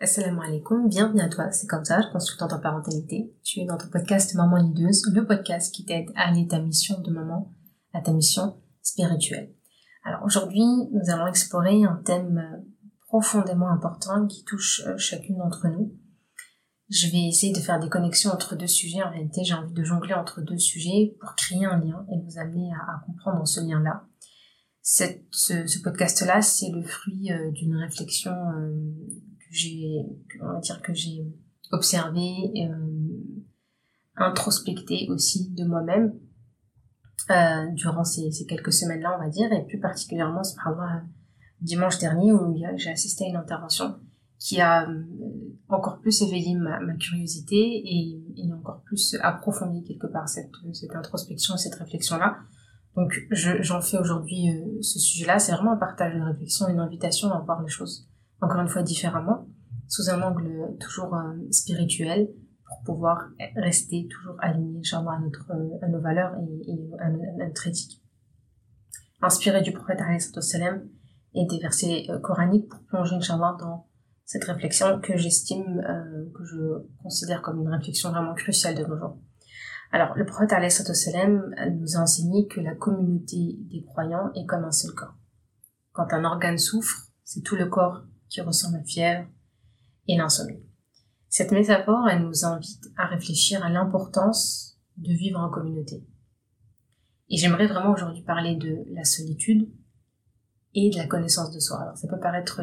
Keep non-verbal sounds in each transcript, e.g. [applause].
Assalamu alaikum, bienvenue à toi, c'est comme ça, consultante en parentalité. Tu es dans ton podcast Maman Lideuse, le podcast qui t'aide à aller ta mission de maman à ta mission spirituelle. Alors aujourd'hui, nous allons explorer un thème euh, profondément important qui touche euh, chacune d'entre nous. Je vais essayer de faire des connexions entre deux sujets. En réalité, j'ai envie de jongler entre deux sujets pour créer un lien et vous amener à, comprendre ce lien-là. Ce, podcast-là, c'est le fruit euh, d'une réflexion j'ai, on va dire que j'ai observé, euh, introspecté aussi de moi-même euh, durant ces, ces, quelques semaines-là, on va dire, et plus particulièrement, ce euh, dimanche dernier où j'ai assisté à une intervention qui a euh, encore plus éveillé ma, ma curiosité et, et, encore plus approfondi quelque part cette, cette introspection et cette réflexion-là. Donc j'en fais aujourd'hui euh, ce sujet-là, c'est vraiment un partage de réflexion, une invitation à voir les choses encore une fois différemment, sous un angle toujours euh, spirituel, pour pouvoir rester toujours aligné, à, notre, euh, à nos valeurs et, à, notre éthique. Inspiré du prophète salam et des versets euh, coraniques pour plonger, Inch'Allah, dans cette réflexion que j'estime, que je considère comme une réflexion vraiment cruciale de nos jours. Alors, le prophète salam nous a enseigné que la communauté des croyants est comme un seul corps. Quand un organe souffre, c'est tout le corps qui ressent la fièvre et l'insomnie. Cette métaphore, elle nous invite à réfléchir à l'importance de vivre en communauté. Et j'aimerais vraiment aujourd'hui parler de la solitude et de la connaissance de soi. Alors ça peut paraître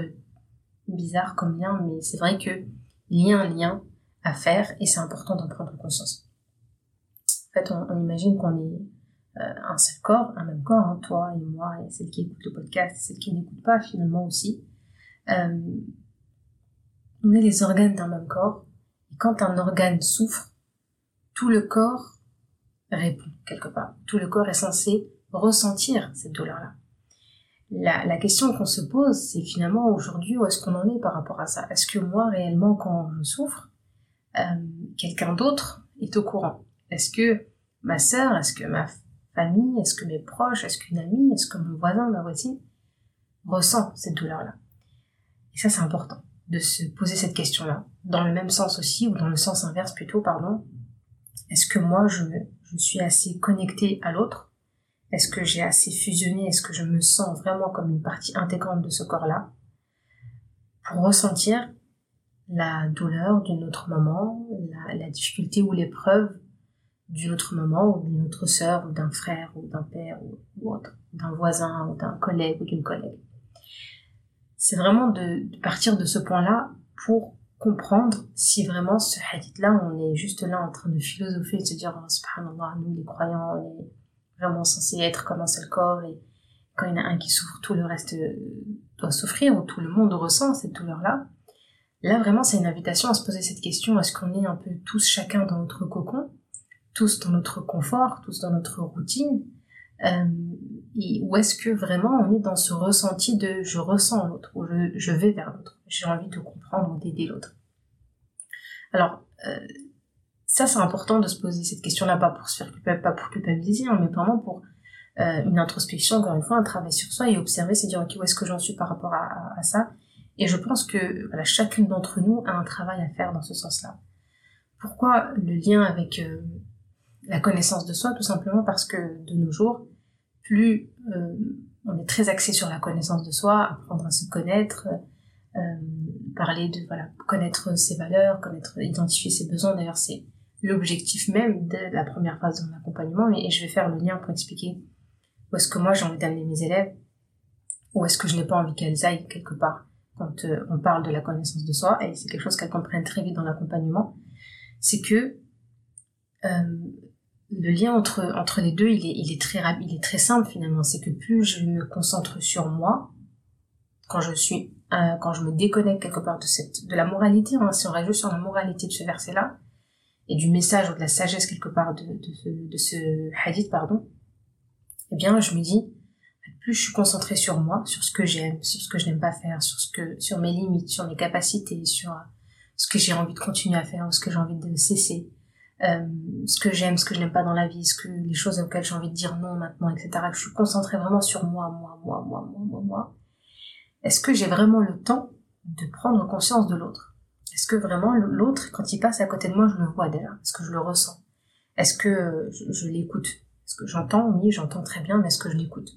bizarre comme lien, mais c'est vrai que il y a un lien à faire et c'est important d'en prendre conscience. En fait, on, imagine qu'on est euh, un seul corps, un même corps, hein, toi et moi, et celle qui écoute le podcast, celle qui n'écoute pas finalement aussi. Euh, on est les organes d'un même corps. Et quand un organe souffre, tout le corps répond quelque part. Tout le corps est censé ressentir cette douleur-là. La, la, question qu'on se pose, c'est finalement aujourd'hui où est-ce qu'on en est par rapport à ça? Est-ce que moi réellement quand je souffre, euh, quelqu'un d'autre est au courant? Est-ce que ma sœur, est-ce que ma famille, est-ce que mes proches, est-ce qu'une amie, est-ce que mon voisin, ma voisine ressent cette douleur-là? Et ça, c'est important de se poser cette question-là. Dans le même sens aussi, ou dans le sens inverse plutôt, pardon. Est-ce que moi, je, je suis assez connectée à l'autre? Est-ce que j'ai assez fusionné? Est-ce que je me sens vraiment comme une partie intégrante de ce corps-là? Pour ressentir la douleur d'une autre maman, la, difficulté ou l'épreuve d'une autre maman ou d'une autre sœur ou d'un frère ou d'un père ou autre, d'un voisin ou d'un collègue ou d'une collègue c'est vraiment de, partir de ce point-là pour comprendre si vraiment ce hadith-là, on est juste là en train de philosopher, de se dire, oh, subhanallah, nous les croyants, on est vraiment censés être comme un seul corps, et quand il y en a un qui souffre, tout le reste euh, doit souffrir, ou tout le monde ressent cette douleur-là. Là, vraiment, c'est une invitation à se poser cette question, est-ce qu'on est un peu tous chacun dans notre cocon, tous dans notre confort, tous dans notre routine, euh, ou est-ce que vraiment on est dans ce ressenti de je ressens l'autre ou je, vais vers l'autre, j'ai envie de comprendre ou d'aider l'autre. Alors euh, ça c'est important de se poser cette question-là, pas pour se faire culpabiliser, pas hein, mais vraiment pour euh, une introspection, encore une fois, un travail sur soi et observer, c'est dire ok où est-ce que j'en suis par rapport à, ça? Et je pense que voilà, chacune d'entre nous a un travail à faire dans ce sens-là. Pourquoi le lien avec euh, la connaissance de soi, tout simplement parce que de nos jours, plus euh, on est très axé sur la connaissance de soi, apprendre à se connaître, euh, parler de voilà connaître ses valeurs, connaître, identifier ses besoins. D'ailleurs, c'est l'objectif même de la première phase de mon accompagnement. Et, je vais faire le lien pour expliquer où est-ce que moi j'ai envie d'amener mes élèves, où est-ce que je n'ai pas envie qu'elles aillent quelque part quand euh, on parle de la connaissance de soi. Et c'est quelque chose qu'elles comprennent très vite dans l'accompagnement. C'est que euh, le lien entre, entre les deux, il est, il est très il est très simple finalement. C'est que plus je me concentre sur moi, quand je suis, euh, quand je me déconnecte quelque part de cette, de la moralité, hein, si on rajoute sur la moralité de ce verset-là, et du message ou de la sagesse quelque part de, de, ce, de ce hadith, pardon, eh bien, je me dis, plus je suis concentrée sur moi, sur ce que j'aime, sur ce que je n'aime pas faire, sur ce que, sur mes limites, sur mes capacités, sur ce que j'ai envie de continuer à faire ou ce que j'ai envie de cesser, euh, ce que j'aime, ce que je n'aime pas dans la vie, ce que les choses auxquelles j'ai envie de dire non maintenant, etc. Je suis concentrée vraiment sur moi, moi, moi, moi, moi, moi, moi. Est-ce que j'ai vraiment le temps de prendre conscience de l'autre? Est-ce que vraiment l'autre, quand il passe à côté de moi, je le vois déjà? Est-ce que je le ressens? Est-ce que je, l'écoute? Est-ce que j'entends? Oui, j'entends très bien, mais est-ce que je l'écoute?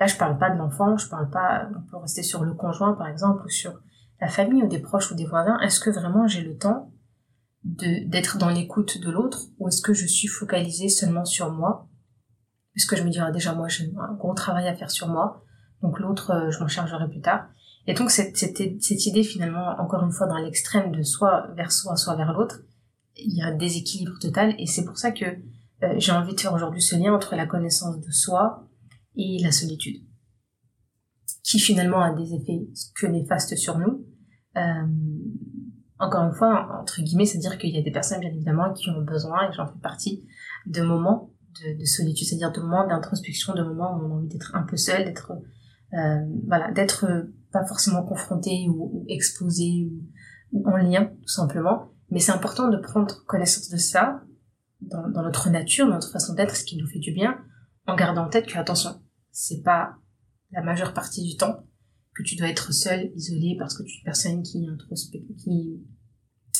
Là, je parle pas de l'enfant, je parle pas, on peut rester sur le conjoint par exemple, ou sur la famille, ou des proches, ou des voisins. Est-ce que vraiment j'ai le temps d'être dans l'écoute de l'autre, ou est-ce que je suis focalisée seulement sur moi? Puisque je me dirais déjà moi j'ai un gros travail à faire sur moi, donc l'autre euh, je m'en chargerai plus tard. Et donc cette, cette, cette idée finalement, encore une fois, dans l'extrême de soit vers soi, soit vers l'autre, il y a un déséquilibre total. Et c'est pour ça que euh, j'ai envie de faire aujourd'hui ce lien entre la connaissance de soi et la solitude, qui finalement a des effets que néfastes sur nous. Euh, encore une fois, entre guillemets, c'est-à-dire qu'il y a des personnes, bien évidemment, qui ont besoin, et j'en fais partie, de moments de, de solitude, c'est-à-dire de moments d'introspection, de moments où on a envie d'être un peu seul, d'être, euh, voilà, d'être pas forcément confronté ou, exposé ou, en lien, tout simplement. Mais c'est important de prendre connaissance de ça dans, notre nature, notre façon d'être, ce qui nous fait du bien, en gardant en tête que, attention, c'est pas la majeure partie du temps que tu dois être seul, isolé, parce que tu es une personne qui est, qui,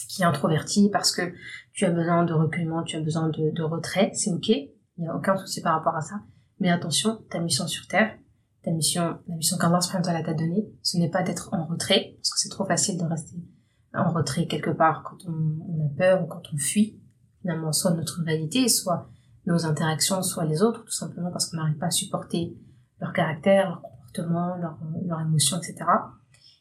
qui est introvertie, parce que tu as besoin de recueillement, tu as besoin de, retrait, c'est ok, il n'y a aucun souci par rapport à ça. Mais attention, ta mission sur Terre, ta mission, la mission qu'Allah t'a donnée, ce n'est pas d'être en retrait, parce que c'est trop facile de rester en retrait quelque part quand on, a peur ou quand on fuit finalement soit notre réalité, soit nos interactions, soit les autres, tout simplement parce qu'on n'arrive pas à supporter leur caractère, leur comportement, leur, émotion, etc.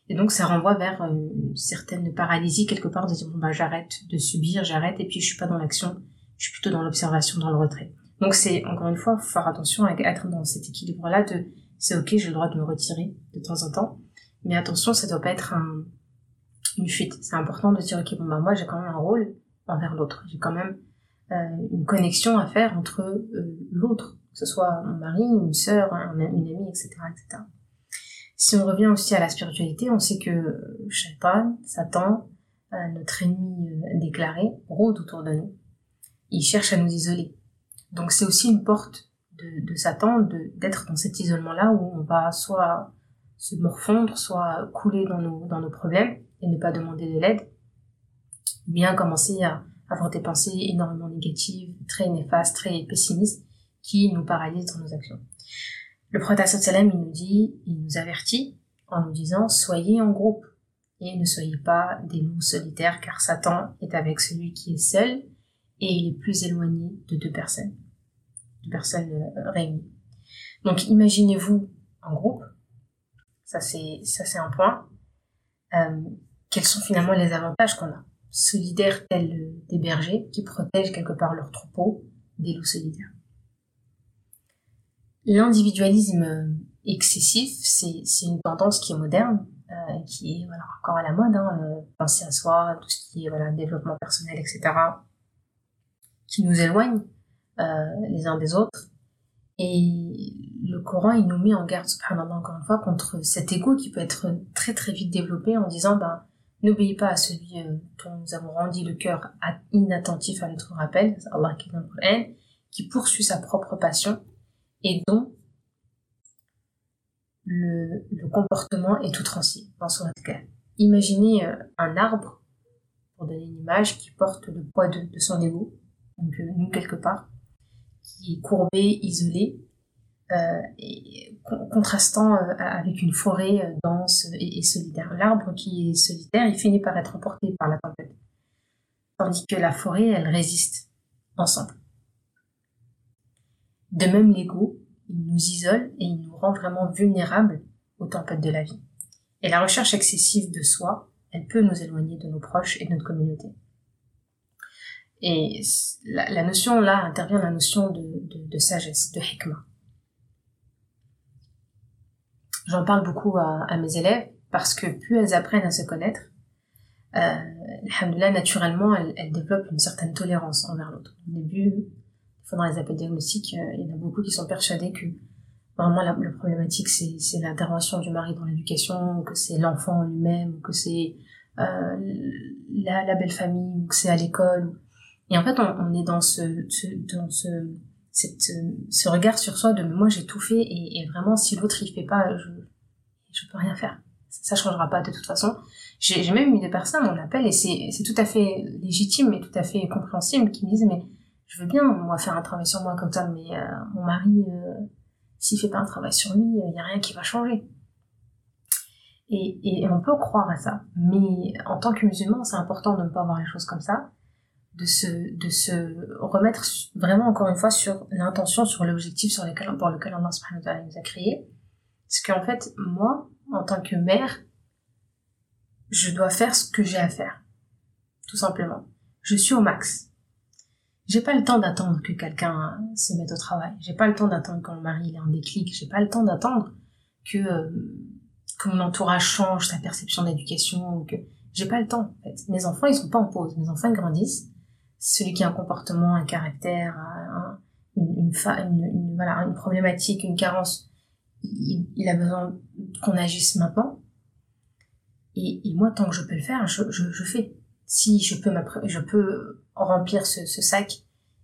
Et donc ça renvoie vers une certaine paralysie quelque part de dire bon bah j'arrête de subir, j'arrête et puis je suis pas dans l'action, je suis plutôt dans l'observation, dans le retrait. Donc c'est encore une fois faire attention à être dans cet équilibre là de c'est ok, j'ai le droit de me retirer de temps en temps. Mais attention, ça doit pas être un, une fuite. C'est important de dire, ok, bon, bah, moi, j'ai quand même un rôle envers l'autre. J'ai quand même euh, une connexion à faire entre euh, l'autre, que ce soit mon mari, une sœur, une amie, etc., etc. Si on revient aussi à la spiritualité, on sait que Satan, euh, notre ennemi euh, déclaré, rôde autour de nous. Il cherche à nous isoler. Donc c'est aussi une porte de, de Satan d'être dans cet isolement-là où on va soit se morfondre, soit couler dans nos, dans nos problèmes et ne pas demander de l'aide, bien commencer à avoir des pensées énormément négatives, très néfastes, très pessimistes, qui nous paralysent dans nos actions. Le prophète sallam, il nous dit, il nous avertit en nous disant, soyez en groupe et ne soyez pas des loups solitaires car Satan est avec celui qui est seul et il est plus éloigné de deux personnes personnes euh, réunies. Donc imaginez-vous en groupe, ça c'est ça c'est un point. Euh, quels sont finalement les avantages qu'on a? Solidaires tels des bergers qui protègent quelque part leur troupeau des loups solidaires. L'individualisme excessif, c'est une tendance qui est moderne, euh, qui est voilà, encore à la mode, hein, euh, penser à soi, tout ce qui est voilà, développement personnel, etc., qui nous éloigne euh, les uns des autres. Et le Coran, il nous met en garde, subhanallah, encore une fois, contre cet ego qui peut être très très vite développé en disant, ben, n'obéis pas à celui euh, dont nous avons rendu le cœur inattentif à notre rappel, Allah qui dans le qui poursuit sa propre passion et dont le, comportement est tout dans son cas. Imaginez euh, un arbre, pour donner une image, qui porte le poids de, son ego, donc nous quelque part, qui est courbé, isolé, euh, et contrastant euh, avec une forêt euh, dense et, solitaire. L'arbre qui est solitaire, il finit par être emporté par la tempête, tandis que la forêt, elle résiste ensemble. De même, l'ego, il nous isole et il nous rend vraiment vulnérables aux tempêtes de la vie. Et la recherche excessive de soi, elle peut nous éloigner de nos proches et de notre communauté. Et la, notion là intervient la notion de, sagesse, de hikmah. J'en parle beaucoup à, à, mes élèves parce que plus elles apprennent à se connaître, euh, naturellement, elles, elles, développent une certaine tolérance envers l'autre. Au début, dans les appels diagnostiques, euh, il y en a beaucoup qui sont persuadés que vraiment la, la problématique c'est l'intervention du mari dans l'éducation, que c'est l'enfant lui-même, que c'est euh, la, la, belle famille, ou que c'est à l'école. Et en fait, on, est dans ce, dans ce, cette, ce regard sur soi de moi j'ai tout fait et, et vraiment si l'autre il fait pas, je, je peux rien faire. ça changera pas de toute façon. J'ai même eu des personnes, on appelle, et c'est tout à fait légitime et tout à fait compréhensible, qui me disent, mais je veux bien, moi, faire un travail sur moi comme ça, mais euh, mon mari, euh, s'il fait pas un travail sur lui, il y a rien qui va changer. Et, on peut croire à ça, mais en tant que musulman, c'est important de ne pas voir les choses comme ça, de se, de se remettre vraiment encore une fois sur l'intention, sur l'objectif sur lequel, pour lequel Allah subhanahu nous a créés. Parce qu'en fait, moi, en tant que mère, je dois faire ce que j'ai à faire. Tout simplement. Je suis au max. J'ai pas le temps d'attendre que quelqu'un se mette au travail. J'ai pas le temps d'attendre que mon mari ait un déclic. J'ai pas le temps d'attendre que, euh, que mon entourage change sa perception d'éducation que j'ai pas le temps en. Mes enfants ils sont pas en pause. Mes enfants ils grandissent. Celui qui a un comportement, un caractère, une, une, une, voilà, une problématique, une carence, il, il a besoin qu'on agisse maintenant. Et, et, moi, tant que je peux le faire, je, je fais. Si je peux, je peux remplir ce, ce, sac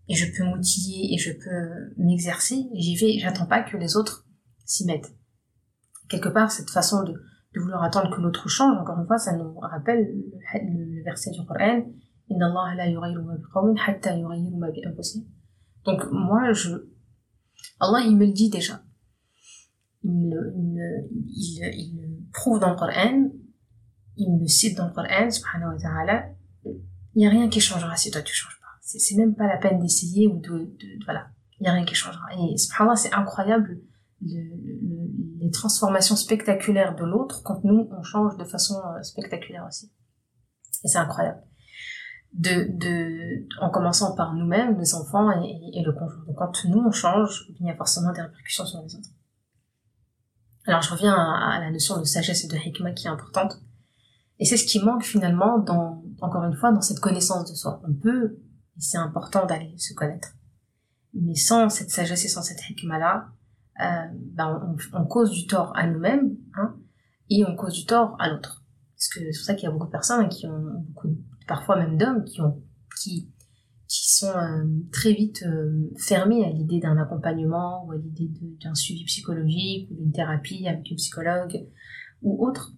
et je peux m'outiller et je peux m'exercer, j'y vais. J'attends pas que les autres s'y mettent. Quelque part, cette façon de, de vouloir attendre que l'autre change, encore une fois, ça nous rappelle le, le verset du Coran donc moi je Allah il me le dit déjà il, il, il, il prouve dans le Coran il me cite dans le Coran, subhanahu wa ta'ala, il n'y a rien qui changera si toi tu changes pas. C'est même pas la peine d'essayer ou de, de, voilà, il n'y a rien qui changera. Et subhanallah, c'est incroyable le, le, les transformations spectaculaires de l'autre quand nous on change de façon euh, spectaculaire aussi. Et c'est incroyable. De, de, en commençant par nous-mêmes, les enfants et, le conjoint. Donc quand nous on change, il y a forcément des répercussions sur les autres. Alors je reviens à, à la notion de sagesse et de hikmah qui est importante. Et c'est ce qui manque finalement dans, encore une fois, dans cette connaissance de soi. On peut, et c'est important d'aller se connaître. Mais sans cette sagesse et sans cette hikmah-là, euh, ben on, cause du tort à nous-mêmes, hein, et on cause du tort à l'autre. Parce que c'est pour ça qu'il y a beaucoup de personnes qui ont, beaucoup, parfois même d'hommes, qui ont, qui, qui sont euh, très vite euh, fermés à l'idée d'un accompagnement ou à l'idée d'un suivi psychologique ou d'une thérapie avec un psychologue ou autre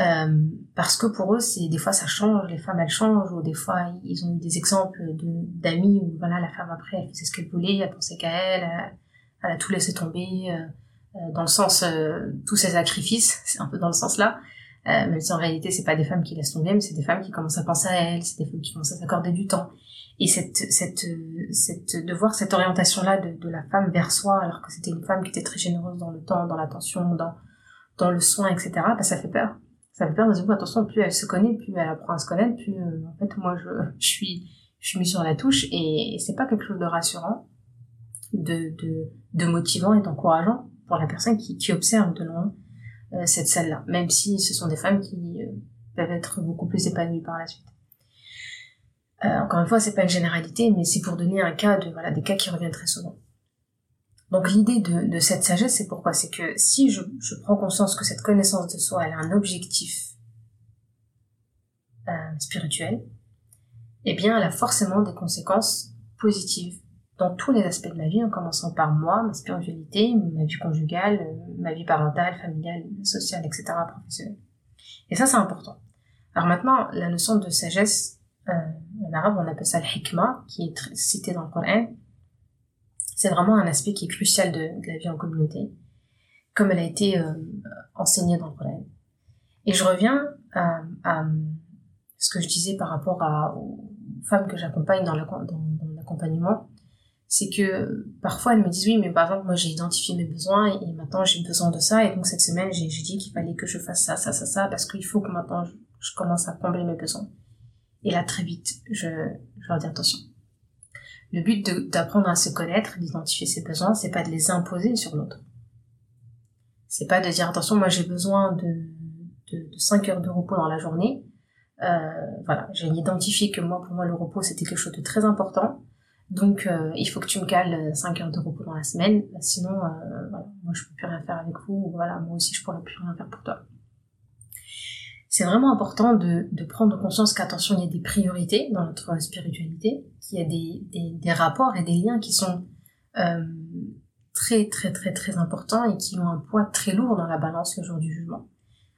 euh, parce que pour eux, c'est des fois ça change, les femmes elles changent, ou des fois ils ont eu des exemples de d'amis où voilà la femme après elle faisait ce qu'elle voulait, elle pensait qu'à elle, elle, a tout laissé tomber, euh, euh, dans le sens tous ses sacrifices, [laughs] c'est un peu dans le sens là. même si en réalité c'est pas des femmes qui laissent tomber, mais c'est des femmes qui commencent à penser à elles, c'est des femmes qui commencent à s'accorder du temps. Et cette cette cette de voir cette orientation là de, de la femme vers soi, alors que c'était une femme qui était très généreuse dans le temps, dans l'attention, dans dans le soin, etc. Bah, ça fait peur ça fait peur dire attention plus elle se connaît plus elle apprend à se connaître plus euh, en fait moi je, je suis je suis mis sur la touche et, c'est pas quelque chose de rassurant de de, de motivant et d'encourageant pour la personne qui, qui observe de loin euh, cette salle là même si ce sont des femmes qui euh, peuvent être beaucoup plus épanouies par la suite. Encore une fois c'est pas une généralité mais c'est pour donner un cas de voilà des cas qui reviennent très souvent donc l'idée de, de, cette sagesse, c'est pourquoi? C'est que si je, je, prends conscience que cette connaissance de soi, elle a un objectif euh, spirituel, eh bien elle a forcément des conséquences positives dans tous les aspects de ma vie, en commençant par moi, ma spiritualité, ma vie conjugale, euh, ma vie parentale, familiale, sociale, etc., professionnelle. Et ça, c'est important. Alors maintenant, la notion de sagesse, euh, en arabe, on appelle ça le hikmah, qui est cité dans le Coran, c'est vraiment un aspect qui est crucial de, la vie en communauté, comme elle a été euh, enseignée dans le Coran. Et je reviens à, ce que je disais par rapport à, aux femmes que j'accompagne dans l'accompagnement, c'est que parfois elles me disent oui mais par exemple moi j'ai identifié mes besoins et, maintenant j'ai besoin de ça. Et donc cette semaine j'ai dit qu'il fallait que je fasse ça ça ça ça parce qu'il faut que maintenant je, je, commence à combler mes besoins. Et là très vite je, je leur dis attention le but d'apprendre à se connaître, d'identifier ses besoins, c'est pas de les imposer sur l'autre. C'est pas de dire attention, moi j'ai besoin de, de, de 5 heures de repos dans la journée. Euh, voilà, j'ai identifié que moi, pour moi, le repos c'était quelque chose de très important. Donc euh, il faut que tu me cales 5 heures de repos dans la semaine, sinon euh, voilà, moi je peux plus rien faire avec vous, voilà, moi aussi je pourrais plus rien faire pour toi c'est vraiment important de, de prendre conscience qu'attention, il y a des priorités dans notre spiritualité, qu'il y a des, des, des, rapports et des liens qui sont euh, très très très très importants et qui ont un poids très lourd dans la balance le jour du jugement.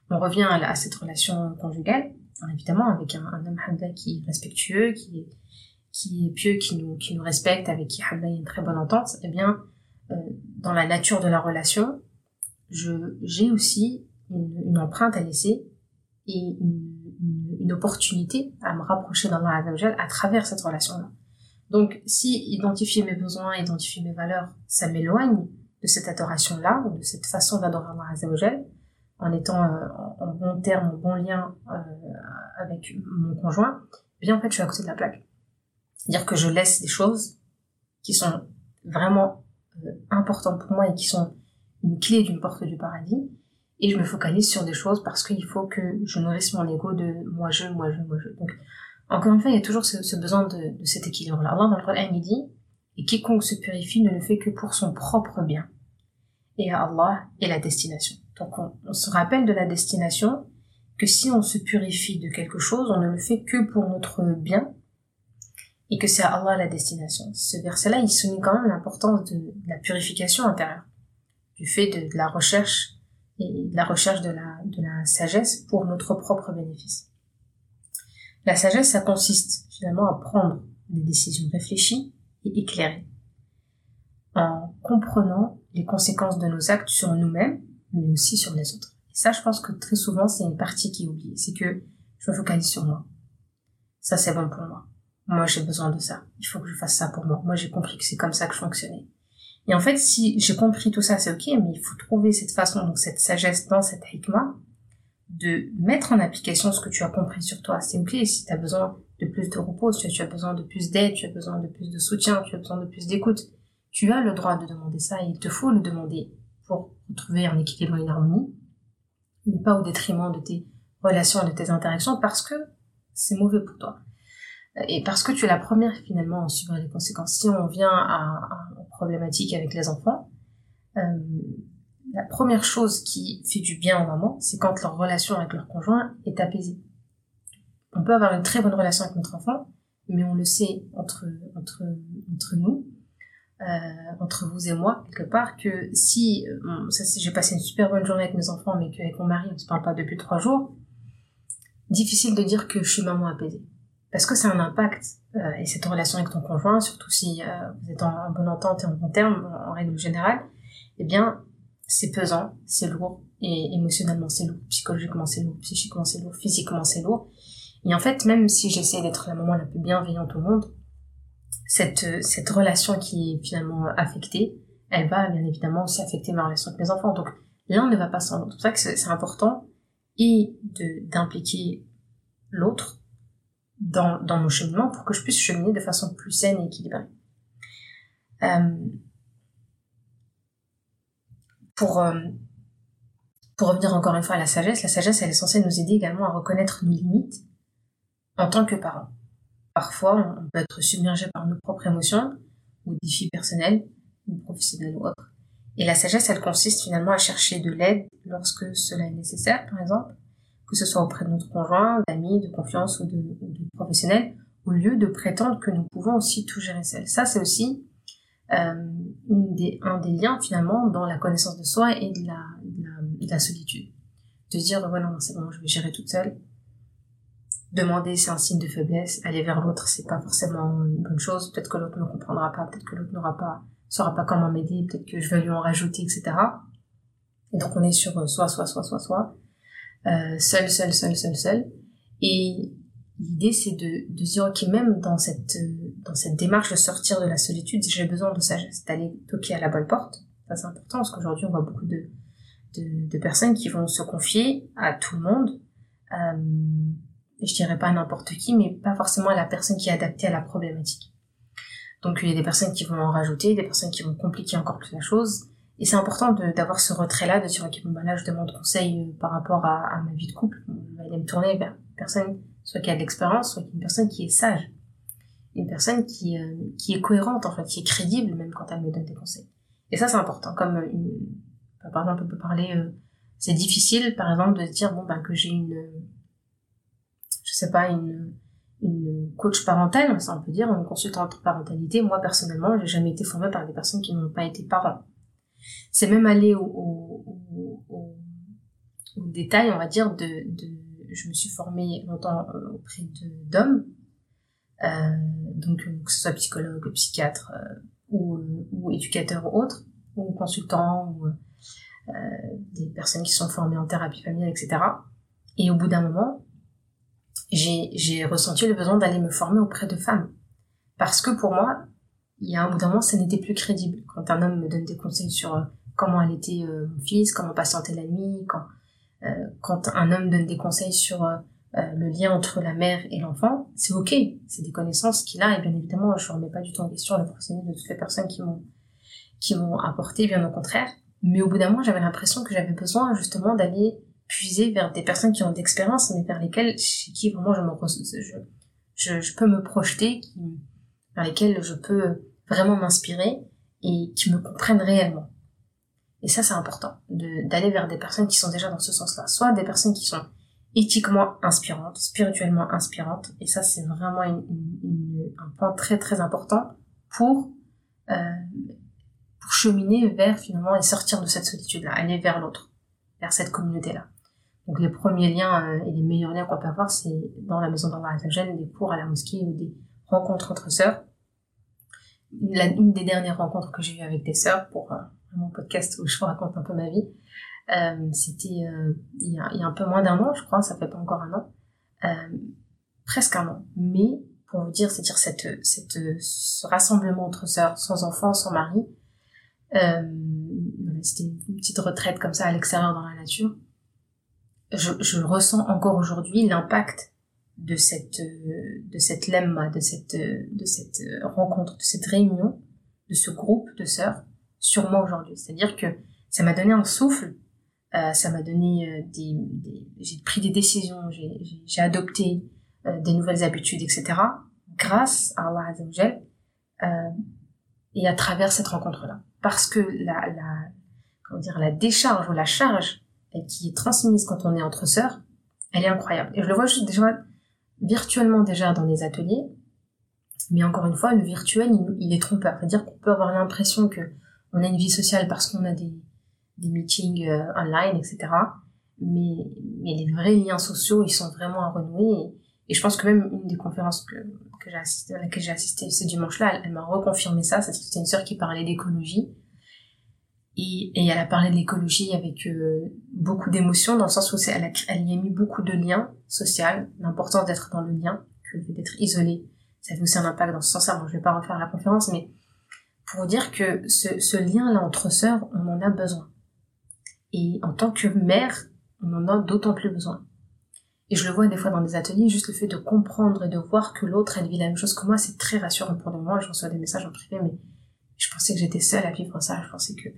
on revient à, cette relation conjugale, évidemment avec un, homme qui est respectueux, qui est, qui est pieux, qui nous, qui nous respecte, avec qui il y a une très bonne entente, eh bien, euh, dans la nature de la relation, j'ai aussi une, empreinte à laisser et une, opportunité à me rapprocher d'Allah à travers cette relation-là. Donc, si identifier mes besoins, identifier mes valeurs, ça m'éloigne de cette adoration-là, ou de cette façon d'adorer Allah Azzawajal, en étant euh, en bon terme, en bon lien euh, avec mon conjoint, eh bien en fait je suis à côté de la plaque. C'est-à-dire que je laisse des choses qui sont vraiment euh, importantes pour moi et qui sont une clé d'une porte du paradis, et je me focalise sur des choses parce qu'il faut que je nourrisse mon ego de moi je, moi je, moi je. Donc encore une fois, il y a toujours ce, besoin de, cet équilibre-là. Allah dans le Coran il dit et quiconque se purifie ne le fait que pour son propre bien. Et Allah est la destination. Donc on, se rappelle de la destination, que si on se purifie de quelque chose, on ne le fait que pour notre bien, et que c'est Allah la destination. Ce verset-là, il souligne quand même l'importance de, la purification intérieure, du fait de, la recherche et la recherche de la, de la sagesse pour notre propre bénéfice. La sagesse, ça consiste finalement à prendre des décisions réfléchies et éclairées, en comprenant les conséquences de nos actes sur nous-mêmes mais aussi sur les autres. Et ça, je pense que très souvent, c'est une partie qui est oubliée. C'est que je me focalise sur moi. Ça, c'est bon pour moi. Moi, j'ai besoin de ça. Il faut que je fasse ça pour moi. Moi, j'ai compris que c'est comme ça que je fonctionnais. Et en fait, si j'ai compris tout ça, c'est ok, mais il faut trouver cette façon, donc cette sagesse dans cette hikmah, de mettre en application ce que tu as compris sur toi. C'est ok si tu as besoin de plus de repos, si tu as besoin de plus d'aide, tu as besoin de plus de soutien, tu as besoin de plus d'écoute. Tu as le droit de demander ça et il te faut le demander pour retrouver un équilibre et une harmonie, mais pas au détriment de tes relations et de tes interactions parce que c'est mauvais pour toi. Et parce que tu es la première finalement à en subir les conséquences. Si on vient à, une problématique avec les enfants, euh, la première chose qui fait du bien aux mamans, c'est quand leur relation avec leur conjoint est apaisée. On peut avoir une très bonne relation avec notre enfant, mais on le sait entre, entre, entre nous, euh, entre vous et moi quelque part que si euh, ça j'ai passé une super bonne journée avec mes enfants mais qu'avec mon mari on se parle pas depuis trois jours difficile de dire que je suis maman apaisée parce que c'est un impact euh, et cette relation avec ton conjoint surtout si vous êtes en, bonne entente et en bon terme en, règle générale eh bien c'est pesant c'est lourd et émotionnellement c'est lourd psychologiquement c'est lourd psychiquement c'est lourd physiquement c'est lourd et en fait même si j'essaie d'être la maman la plus bienveillante au monde cette, cette relation qui est finalement affectée, elle va bien évidemment aussi affecter ma relation avec mes enfants. Donc l'un ne va pas sans l'autre. C'est pour ça que c'est important et de d'impliquer l'autre dans, dans mon cheminement pour que je puisse cheminer de façon plus saine et équilibrée. Euh, pour, euh, pour revenir encore une fois à la sagesse, la sagesse elle est censée nous aider également à reconnaître nos limites en tant que parents. Parfois, on peut être submergé par nos propres émotions, ou défis personnels, ou professionnels ou autres. Et la sagesse, elle consiste finalement à chercher de l'aide lorsque cela est nécessaire, par exemple, que ce soit auprès de notre conjoint, d'amis, de confiance ou de, professionnels, au lieu de prétendre que nous pouvons aussi tout gérer seul. Ça, c'est aussi euh, une des, un des liens finalement dans la connaissance de soi et de la, de la, solitude. De dire, voilà, c'est bon, je vais gérer toute seule, demander c'est un signe de faiblesse, aller vers l'autre c'est pas forcément une bonne chose, peut-être que l'autre ne comprendra pas, peut-être que l'autre n'aura pas, saura pas comment m'aider, peut-être que je vais lui en rajouter, etc. Et donc on est sur euh, soit, soit, soit, soit, soit, euh, seul, seul, seul, seul, seul. Et l'idée c'est de, de dire ok même dans cette euh, dans cette démarche de sortir de la solitude, j'ai besoin de sagesse, d'aller toquer à la bonne porte. Ça c'est important parce qu'aujourd'hui on voit beaucoup de, de, personnes qui vont se confier à tout le monde. Euh, je dirais pas n'importe qui, mais pas forcément à la personne qui est adaptée à la problématique. Donc il y a des personnes qui vont en rajouter, des personnes qui vont compliquer encore plus la chose. Et c'est important d'avoir ce retrait-là, de dire, ok, bon, bah là, je demande conseil euh, par rapport à, à, ma vie de couple. Je vais aller me tourner vers personne, soit qui a de l'expérience, soit une personne qui est sage. Une personne qui, euh, qui est cohérente, en fait, qui est crédible, même quand elle me donne des conseils. Et ça, c'est important. Comme, une, par exemple, on peut parler, euh, c'est difficile, par exemple, de se dire, bon, ben, que j'ai une, je sais pas, une, une coach parentale, ça on peut dire, une consultante parentalité. Moi, personnellement, j'ai jamais été formée par des personnes qui n'ont pas été parents. C'est même aller au, au, au détail, on va dire, de, de je me suis formée longtemps auprès d'hommes, euh, donc que ce soit psychologue, psychiatre ou, éducateur ou autre, ou consultant, ou des personnes qui sont formées en thérapie familiale, etc. Et au bout d'un moment, j'ai ressenti le besoin d'aller me former auprès de femmes. Parce que pour moi, il y a un bout d'un moment, ça n'était plus crédible. Quand un homme me donne des conseils sur euh, comment allaiter euh, mon fils, comment patienter la nuit, quand, euh, quand un homme donne des conseils sur le lien entre la mère et l'enfant, c'est ok, c'est des connaissances qu'il a et bien évidemment, je ne remets pas du tout en question le professionnel de toutes les personnes qui m'ont qui m'ont apporté, bien au contraire. Mais au bout d'un moment, j'avais l'impression que j'avais besoin justement d'aller puiser vers des personnes qui ont d'expérience, mais vers lesquelles, chez qui vraiment je je, je, je peux me projeter, qui, vers lesquelles je peux vraiment m'inspirer et qui me comprennent réellement. Et ça, c'est important, d'aller vers des personnes qui sont déjà dans ce sens-là. Soit des personnes qui sont éthiquement inspirantes, spirituellement inspirantes, et ça, c'est vraiment un point très très important pour, euh, pour cheminer vers finalement et sortir de cette solitude-là, aller vers l'autre, vers cette communauté-là. Donc les premiers liens euh, et les meilleurs liens qu'on peut avoir, c'est dans la maison d'Allah des cours à la mosquée ou des rencontres entre sœurs. Une des dernières rencontres que j'ai eues avec des sœurs pour euh, mon podcast où je vous raconte un peu ma vie, euh, c'était euh, il, il y a un peu moins d'un an, je crois, ça fait pas encore un an, euh, presque un an. Mais pour vous dire, c'est-à-dire cette, cette, ce rassemblement entre sœurs, sans enfants, sans mari, c'était une petite retraite comme ça à l'extérieur dans la nature. Je, je ressens encore aujourd'hui l'impact de cette de cette lemma, de cette de cette rencontre, de cette réunion, de ce groupe de sœurs sur moi aujourd'hui. C'est-à-dire que ça m'a donné un souffle, euh, ça m'a donné euh, des, j'ai pris des décisions, j'ai adopté euh, des nouvelles habitudes, etc. Grâce à Allah Azzawajal et à travers cette rencontre-là, parce que la comment dire la décharge ou la charge qui est transmise quand on est entre sœurs, elle est incroyable. Et je le vois juste déjà virtuellement déjà dans les ateliers, mais encore une fois, le virtuel, il, est trompeur. C'est-à-dire qu'on peut avoir l'impression que on a une vie sociale parce qu'on a des, des meetings euh, online, etc. Mais, mais les vrais liens sociaux, ils sont vraiment à renouer. Et, je pense que même une des conférences que, que j'ai assisté, à laquelle j'ai assisté ce dimanche-là, elle, m'a reconfirmé ça. C'était une sœur qui parlait d'écologie et, et, elle a parlé de l'écologie avec euh, beaucoup d'émotion, dans le sens où elle, a, elle y a mis beaucoup de liens sociaux, l'importance d'être dans le lien, que d'être isolé, ça fait aussi un impact dans ce sens-là. Bon, je vais pas refaire la conférence, mais pour dire que ce, ce lien-là entre sœurs, on en a besoin. Et en tant que mère, on en a d'autant plus besoin. Et je le vois des fois dans des ateliers, juste le fait de comprendre et de voir que l'autre, elle vit la même chose que moi, c'est très rassurant pour moi. Je reçois des messages en privé, mais je pensais que j'étais seule à vivre ça. Je pensais que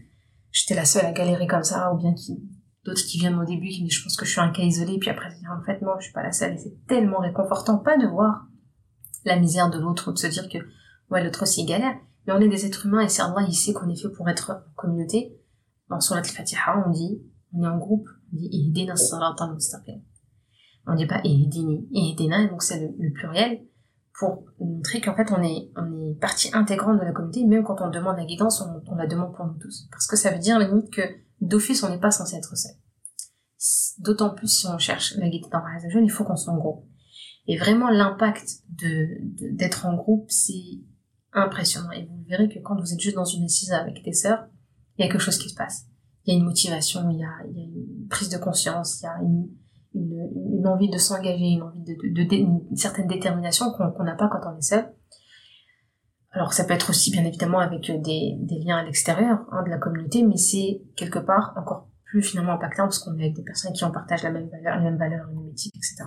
j'étais la seule à galérer comme ça, ou bien qui, d'autres qui viennent au début qui me disent je pense que je suis un cas isolé, puis après en fait non, je suis pas la seule, et c'est tellement réconfortant, pas de voir la misère de l'autre ou de se dire que ouais l'autre aussi galère, mais on est des êtres humains et c'est Allah il sait qu'on est fait pour être en communauté. Dans Surat al-Fatiha on dit, on est en groupe, on dit ihdina al mustaqim. On dit pas ihdini, ihdina, donc c'est le pluriel, pour montrer qu'en fait on est on est partie intégrante de la communauté, même quand on demande la guidance, on, la demande pour nous tous. Parce que ça veut dire limite que d'office on n'est pas censé être seul. D'autant plus si on cherche la guidance dans la jeune, il faut qu'on soit en groupe. Et vraiment l'impact de d'être en groupe, c'est impressionnant. Et vous verrez que quand vous êtes juste dans une assise avec des sœurs, il y a quelque chose qui se passe. Il y a une motivation, il y a, il y a une prise de conscience, il y a une, une, envie de s'engager, une envie de, de, de, une certaine détermination qu'on n'a pas quand on est seul. Alors ça peut être aussi bien évidemment avec des, des liens à l'extérieur hein, de la communauté, mais c'est quelque part encore plus finalement impactant parce qu'on est avec des personnes qui en partagent la même valeur, les mêmes valeurs, les mêmes etc.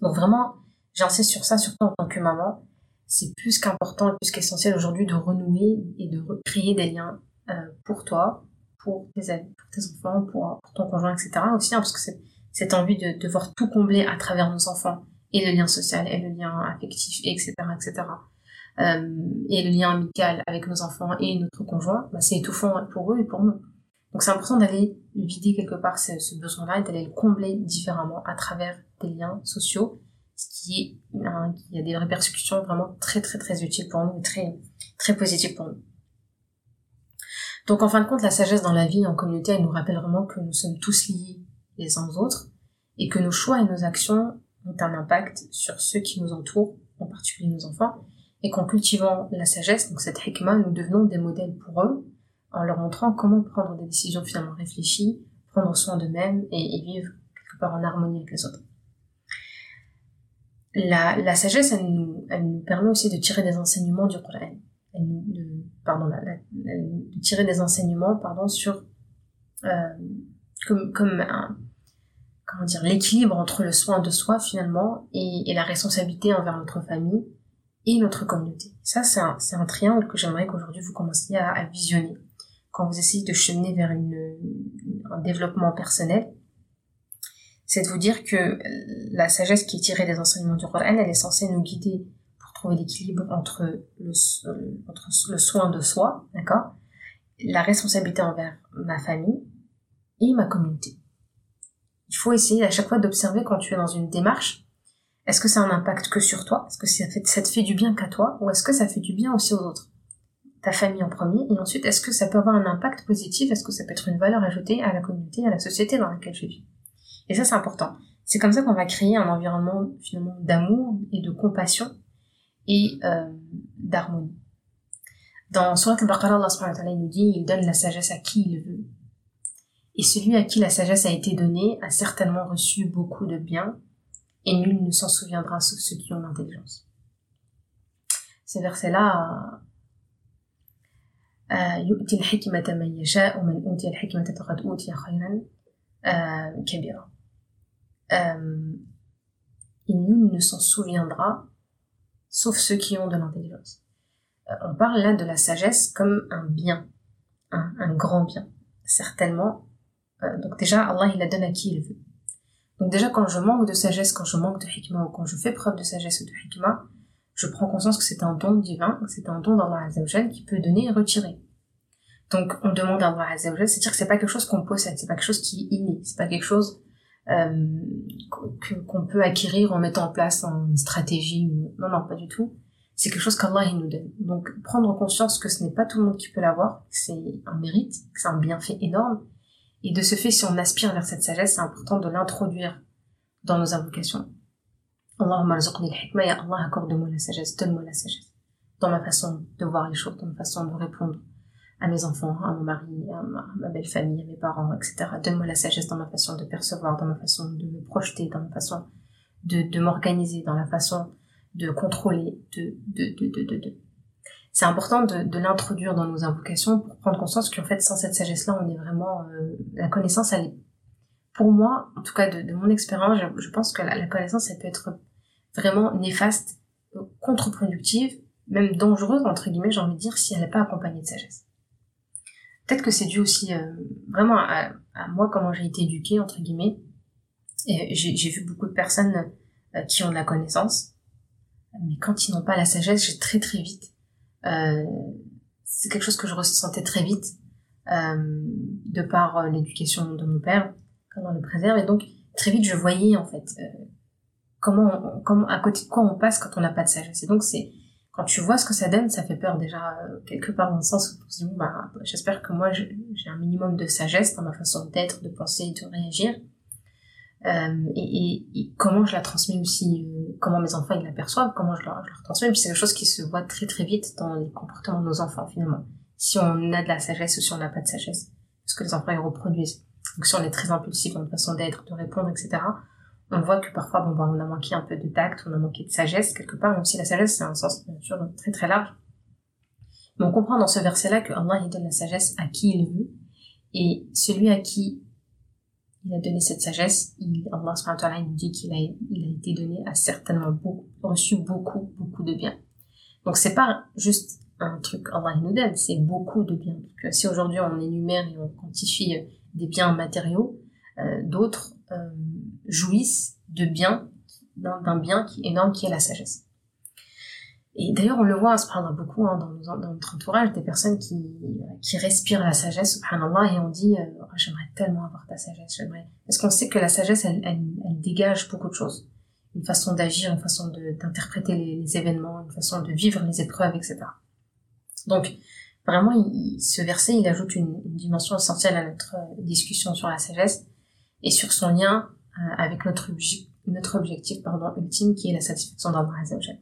Donc vraiment, j'insiste sur ça, surtout en tant que maman. C'est plus qu'important et plus qu'essentiel aujourd'hui de renouer et de recréer des liens euh, pour toi, pour tes amis, pour tes enfants, pour, ton conjoint, etc. aussi, hein, parce que cette envie de devoir tout combler à travers nos enfants et le lien social et le lien affectif etc etc euh, et le lien amical avec nos enfants et notre conjoint bah, c'est étouffant pour eux et pour nous donc c'est important d'aller vider quelque part ce, ce besoin-là et d'aller le combler différemment à travers des liens sociaux ce qui est a des répercussions vraiment très très très utiles pour nous et très très positives pour nous donc en fin de compte la sagesse dans la vie en communauté elle nous rappelle vraiment que nous sommes tous liés les uns aux autres et que nos choix et nos actions ont un impact sur ceux qui nous entourent, en particulier nos enfants, et qu'en cultivant la sagesse, donc cette hikmah, nous devenons des modèles pour eux, en leur montrant comment prendre des décisions finalement réfléchies, prendre soin d'eux-mêmes et, vivre quelque part en harmonie avec les autres. La, la sagesse, elle nous, elle nous permet aussi de tirer des enseignements du Coran. Elle nous, de, pardon, de tirer des enseignements, pardon, sur euh, comme, comme un, comment dire, l'équilibre entre le soin de soi finalement et, et, la responsabilité envers notre famille et notre communauté. Ça, c'est un, un triangle que j'aimerais qu'aujourd'hui vous commenciez à, à, visionner quand vous essayez de cheminer vers une, un développement personnel. C'est de vous dire que la sagesse qui est tirée des enseignements du Coran, elle est censée nous guider pour trouver l'équilibre entre le, le soin de soi, d'accord, la responsabilité envers ma famille et ma communauté. Il faut essayer à chaque fois d'observer quand tu es dans une démarche, est-ce que ça a un impact que sur toi? Est-ce que ça, ça te fait du bien qu'à toi? Ou est-ce que ça fait du bien aussi aux autres? Ta famille en premier, et ensuite, est-ce que ça peut avoir un impact positif? Est-ce que ça peut être une valeur ajoutée à la communauté, à la société dans laquelle je vis? Et ça, c'est important. C'est comme ça qu'on va créer un environnement finalement d'amour et de compassion et euh, d'harmonie. Dans Surat al-Baqarah, Allah il nous dit il donne la sagesse à qui il veut. Et celui à qui la sagesse a été donnée a certainement reçu beaucoup de bien, et nul ne s'en souviendra sauf ceux qui ont l'intelligence. Ce verset-là, euh, euh, et nul ne s'en souviendra, sauf ceux qui ont de l'intelligence. Euh, on parle là de la sagesse comme un bien, un, grand bien, certainement. Euh, donc déjà, Allah, il la donne à qui il veut. Donc déjà, quand je manque de sagesse, quand je manque de hikmah, ou quand je fais preuve de sagesse ou de hikmah, je prends conscience que c'est un don divin, c'est un don d'Allah Azzawajal qui peut donner et retirer. Donc on demande à Allah Azzawajal, c'est-à-dire que c'est pas quelque chose qu'on possède, c'est pas quelque chose qui est inné, c'est pas quelque chose qu'on peut acquérir en mettant en place une stratégie. Non, non, pas du tout. C'est quelque chose qu'Allah nous donne. Donc prendre conscience que ce n'est pas tout le monde qui peut l'avoir, que c'est un mérite, que c'est un bienfait énorme, et de ce fait, si on aspire vers cette sagesse, c'est important de l'introduire dans nos invocations. Allahumma al-hikmah, ya Allah, accorde-moi la sagesse, donne-moi la sagesse. Dans ma façon de voir les choses, dans ma façon de répondre à mes enfants, à mon mari, à ma, belle famille, à mes parents, etc. Donne-moi la sagesse dans ma façon de percevoir, dans ma façon de me projeter, dans ma façon de, de m'organiser, dans la façon de contrôler, de, de, de, de, de, c'est important de, de l'introduire dans nos invocations pour prendre conscience qu'en fait, sans cette sagesse-là, on est vraiment... Euh, la connaissance, elle est... Pour moi, en tout cas de, de mon expérience, je, pense que la, la, connaissance, elle peut être vraiment néfaste, contre-productive, même dangereuse, entre guillemets, j'ai envie de dire, si elle n'est pas accompagnée de sagesse. Peut-être que c'est dû aussi euh, vraiment à, à, moi, comment j'ai été éduquée, entre guillemets. J'ai vu beaucoup de personnes euh, qui ont de la connaissance, mais quand ils n'ont pas la sagesse, j'ai très très vite euh, c'est quelque chose que je ressentais très vite euh, de par euh, l'éducation de mon père, comment on le préserve. Et donc très vite je voyais en fait comment, comment à côté de quoi on passe quand on n'a pas de sagesse. Et donc c'est quand tu vois ce que ça donne, ça fait peur déjà quelque part dans le sens où on se dit bah j'espère que moi j'ai un minimum de sagesse dans ma façon d'être, de penser, de réagir. Euh, et, et, comment je la transmets aussi, euh, comment mes enfants ils l'aperçoivent, comment je leur, je leur transmets. c'est quelque chose qui se voit très très vite dans les comportements de nos enfants finalement. Si on a de la sagesse ou si on n'a pas de sagesse, parce que les enfants ils reproduisent. Donc si on est très impulsif dans notre façon d'être, de répondre, etc. On voit que parfois bon bah on a manqué un peu de tact, on a manqué de sagesse quelque part, même si la sagesse c'est un sens bien sûr très très large. Mais on comprend dans ce verset-là que Allah il donne la sagesse à qui il veut et celui à qui il a donné cette sagesse, il, Allah subhanahu nous dit qu'il a, il a été donné à certainement beaucoup, reçu beaucoup, beaucoup de bien. Donc c'est pas juste un truc Allah nous donne, c'est beaucoup de bien. Donc, si aujourd'hui on énumère et on quantifie des biens matériaux, euh, d'autres euh, jouissent de bien, d'un bien qui est énorme qui est la sagesse. Et d'ailleurs, on le voit, subhanallah, beaucoup hein, dans, dans, notre entourage, des personnes qui, qui respirent la sagesse, subhanallah, et on dit, euh, oh, j'aimerais tellement avoir ta sagesse, j'aimerais. Parce qu'on sait que la sagesse, elle, dégage beaucoup de choses. Une façon d'agir, une façon d'interpréter les, événements, une façon de vivre les épreuves, etc. Donc, vraiment, ce verset, il ajoute une, dimension essentielle à notre euh, discussion sur la sagesse. et sur son lien avec notre, notre objectif pardon, ultime qui est la satisfaction d'Allah Azzawajal.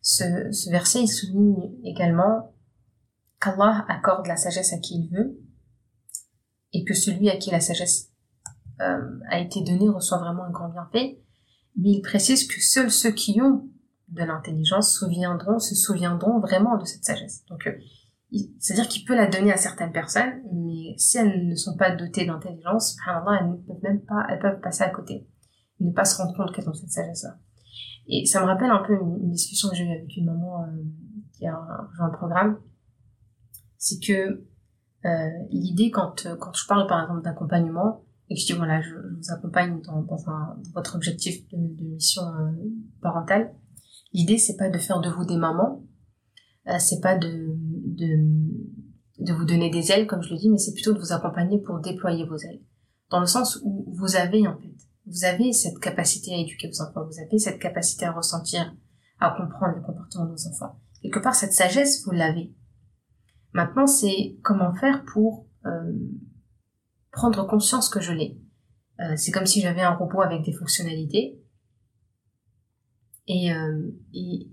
Ce, ce verset il souligne également qu'Allah accorde la sagesse à qui il veut et que celui à qui la sagesse euh, a été donnée reçoit vraiment un grand bienfait. Mais il précise que seuls ceux qui ont de l'intelligence se souviendront vraiment de cette sagesse. Donc, euh, c'est-à-dire qu'il peut la donner à certaines personnes, mais si elles ne sont pas dotées d'intelligence, elles ne peuvent même pas, elles peuvent passer à côté. Ne pas se rendre compte qu'elles ont cette sagesse-là. Et ça me rappelle un peu une, discussion que j'ai eue avec une maman euh, qui a rejoint le programme. C'est que euh, l'idée quand, quand je parle par exemple d'accompagnement, et que je dis voilà, je, vous accompagne dans, dans, un, votre objectif de, de mission euh, parentale, l'idée c'est pas de faire de vous des mamans, euh, c'est pas de, de, de vous donner des ailes, comme je le dis, mais c'est plutôt de vous accompagner pour déployer vos ailes. Dans le sens où vous avez, en fait, vous avez cette capacité à éduquer vos enfants, vous avez cette capacité à ressentir, à comprendre le comportement de vos enfants. Quelque part, cette sagesse, vous l'avez. Maintenant, c'est comment faire pour euh, prendre conscience que je l'ai. Euh, c'est comme si j'avais un robot avec des fonctionnalités. Et, euh, et,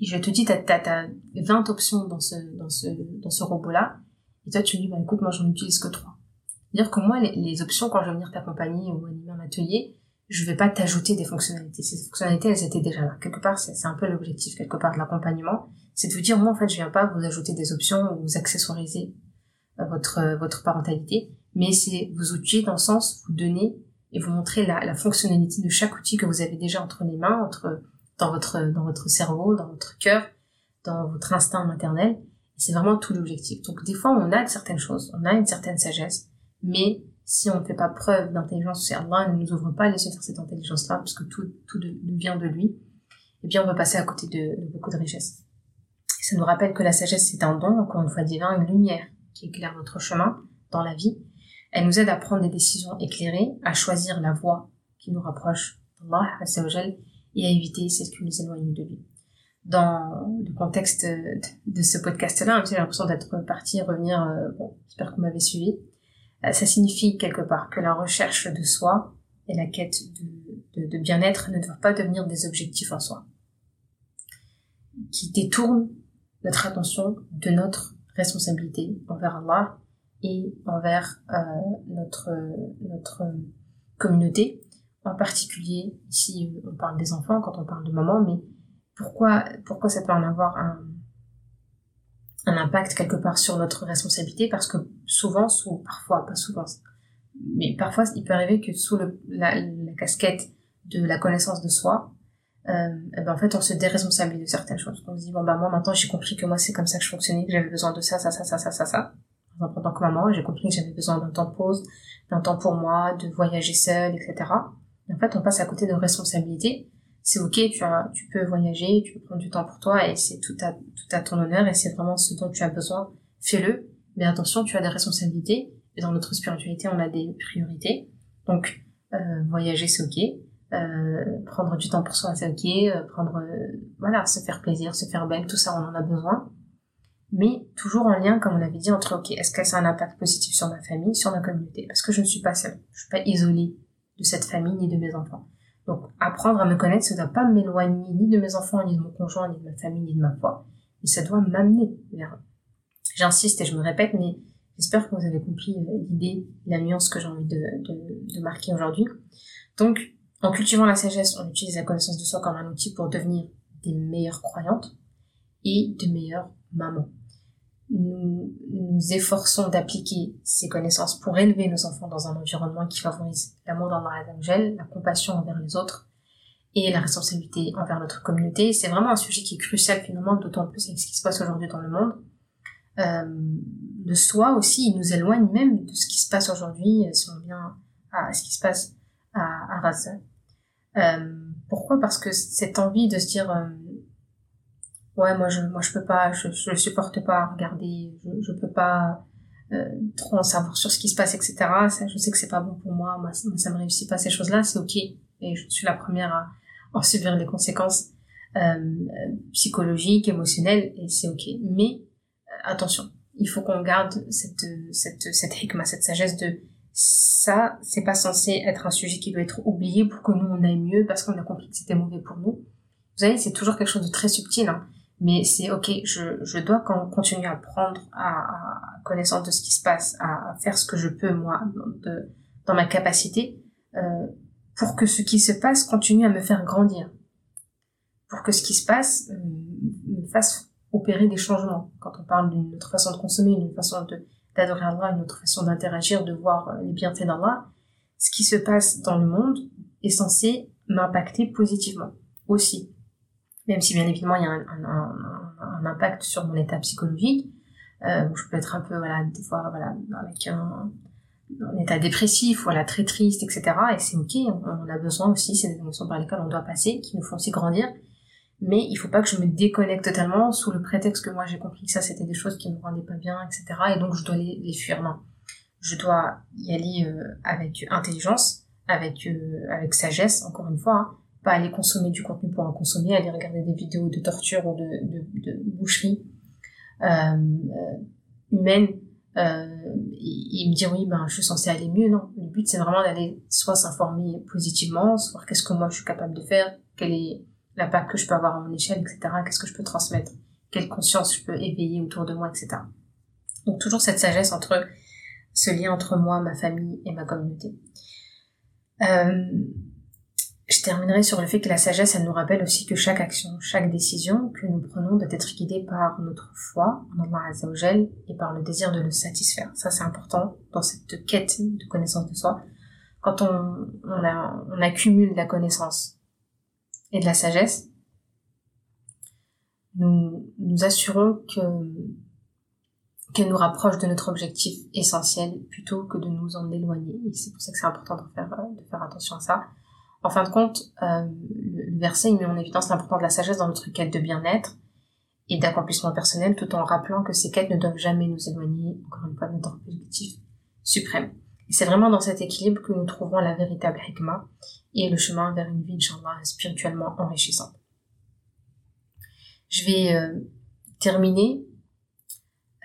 je te dis, t'as as, 20 options dans ce, dans ce, dans ce robot-là. Et toi, tu me dis, bah, écoute, moi, j'en utilise que trois. C'est-à-dire que moi, les, les, options, quand je vais venir t'accompagner ou animer un atelier, je vais pas t'ajouter des fonctionnalités. Ces fonctionnalités, elles étaient déjà là. Quelque part, c'est un peu l'objectif, quelque part, de l'accompagnement. C'est de vous dire, moi, en fait, je viens pas vous ajouter des options ou vous accessoiriser euh, votre, euh, votre parentalité, mais c'est vous outiller dans le sens, vous donner et vous montrer la, la fonctionnalité de chaque outil que vous avez déjà entre les mains, entre dans votre dans votre cerveau, dans votre cœur, dans votre instinct maternel. C'est vraiment tout l'objectif. Donc des fois, on a certaines choses, on a une certaine sagesse, mais si on ne fait pas preuve d'intelligence, si Allah ne nous ouvre pas les yeux sur cette intelligence-là, parce que tout, tout vient de lui, eh bien on va passer à côté de, de beaucoup de richesses. ça nous rappelle que la sagesse, c'est un don, encore une fois divin, une lumière qui éclaire notre chemin dans la vie. Elle nous aide à prendre des décisions éclairées, à choisir la voie qui nous rapproche d'Allah, et à éviter celle qui nous éloigne de lui. Dans le contexte de ce podcast-là, j'ai l'impression d'être parti et revenir, euh, bon, j'espère que vous m'avez suivi. Euh, ça signifie quelque part que la recherche de soi et la quête de bien-être ne doivent pas devenir des objectifs en soi, qui détournent notre attention de notre responsabilité envers Allah et envers euh, notre notre communauté en particulier, ici on parle des enfants quand on parle de maman, mais pourquoi, pourquoi ça peut en avoir un, impact quelque part sur notre responsabilité? Parce que souvent, sous, parfois, pas souvent, mais parfois il peut arriver que sous la, casquette de la connaissance de soi, euh, eh ben en fait on se déresponsabilise de certaines choses. On se dit bon bah moi maintenant j'ai compris que moi c'est comme ça que je fonctionnais, que j'avais besoin de ça, ça, ça, ça, ça, ça, ça. En tant que maman, j'ai compris que j'avais besoin d'un temps de pause, d'un temps pour moi, de voyager seule, etc en fait, on passe à côté de responsabilités. C'est ok, tu, as, tu peux voyager, tu peux prendre du temps pour toi et c'est tout à, tout à ton honneur et c'est vraiment ce dont tu as besoin. Fais-le. Mais attention, tu as des responsabilités et dans notre spiritualité, on a des priorités. Donc, euh, voyager, c'est ok. Euh, prendre du temps pour soi, c'est ok. Euh, prendre, euh, voilà, se faire plaisir, se faire belle, tout ça, on en a besoin. Mais toujours en lien, comme on avait dit, entre ok, est-ce que ça a un impact positif sur ma famille, sur ma communauté? Parce que je ne suis pas seule, je suis pas isolée de cette famille ni de mes enfants. Donc apprendre à me connaître, ça ne doit pas m'éloigner ni de mes enfants, ni de mon conjoint, ni de ma famille, ni de ma foi. Et ça doit m'amener vers J'insiste et je me répète, mais j'espère que vous avez compris euh, l'idée, la nuance que j'ai envie de, de, de marquer aujourd'hui. Donc, en cultivant la sagesse, on utilise la connaissance de soi comme un outil pour devenir des meilleures croyantes et de meilleures mamans nous nous efforçons d'appliquer ces connaissances pour élever nos enfants dans un environnement qui favorise l'amour dans Azzawajal, la compassion envers les autres et la responsabilité envers notre communauté. C'est vraiment un sujet qui est crucial finalement, d'autant plus avec ce qui se passe aujourd'hui dans le monde. Euh, soi aussi, il nous éloigne même de ce qui se passe aujourd'hui, si on vient à ce qui se passe à, à Gaza. Euh, pourquoi? Parce que cette envie de se dire... Euh, ouais moi je moi je peux pas je je supporte pas regarder je je peux pas euh, trop en savoir sur ce qui se passe etc ça je sais que c'est pas bon pour moi moi ça, me réussit pas ces choses là c'est ok et je suis la première à en subir les conséquences euh, psychologiques émotionnelles et c'est ok mais euh, attention il faut qu'on garde cette cette cette hikma cette sagesse de ça, c'est pas censé être un sujet qui doit être oublié pour que nous on aille mieux parce qu'on a compris que c'était mauvais pour nous. Vous savez, c'est toujours quelque chose de très subtil, hein. Mais c'est ok, je, je dois continuer à prendre à, à, connaissance de ce qui se passe, à, faire ce que je peux moi de, dans ma capacité euh, pour que ce qui se passe continue à me faire grandir, pour que ce qui se passe euh, me fasse opérer des changements. Quand on parle d'une autre façon de consommer, d'une façon de d'adorer Allah, une autre façon d'interagir, de voir euh, les bienfaits d'Allah, ce qui se passe dans le monde est censé m'impacter positivement aussi. Même si bien évidemment il y a un, un, un, impact sur mon état psychologique, euh, je peux être un peu voilà des fois voilà avec un, état dépressif, voilà très triste, etc. Et c'est ok, on, a besoin aussi, c'est des émotions par lesquelles on doit passer, qui nous font aussi grandir mais il faut pas que je me déconnecte totalement sous le prétexte que moi j'ai compris que ça c'était des choses qui me rendaient pas bien, etc. Et donc je dois les, les fuir. Non, je dois y aller euh, avec intelligence, avec euh, avec sagesse, encore une fois, hein. Pas aller consommer du contenu pour en consommer, aller regarder des vidéos de torture ou de, boucherie euh, euh humaine et, et, me dire oui ben je suis censée aller mieux. Non, le but c'est vraiment d'aller soit s'informer positivement, soit qu'est-ce que moi je suis capable de faire, quelle est l'impact que je peux avoir à mon échelle, etc. Qu'est-ce que je peux transmettre Quelle conscience je peux éveiller autour de moi, etc. Donc toujours cette sagesse entre ce lien entre moi, ma famille et ma communauté. Euh, je terminerai sur le fait que la sagesse, elle nous rappelle aussi que chaque action, chaque décision que nous prenons doit être guidée par notre foi en Allah Azzawajal et par le désir de le satisfaire. Ça, c'est important dans cette quête de connaissance de soi. Quand on, on, on accumule la connaissance et de la sagesse, nous nous assurons que qu'elle nous rapproche de notre objectif essentiel plutôt que de nous en éloigner. Et c'est pour ça que c'est important de faire, de faire attention à ça. En fin de compte, euh, le, verset met en évidence l'importance de la sagesse dans notre quête de bien-être et d'accomplissement personnel tout en rappelant que ces quêtes ne doivent jamais nous éloigner, encore une fois, de notre objectif suprême. Et c'est vraiment dans cet équilibre que nous trouvons la véritable hikmah et le chemin vers une vie, Inch'Allah, spirituellement enrichissante. Je vais euh, terminer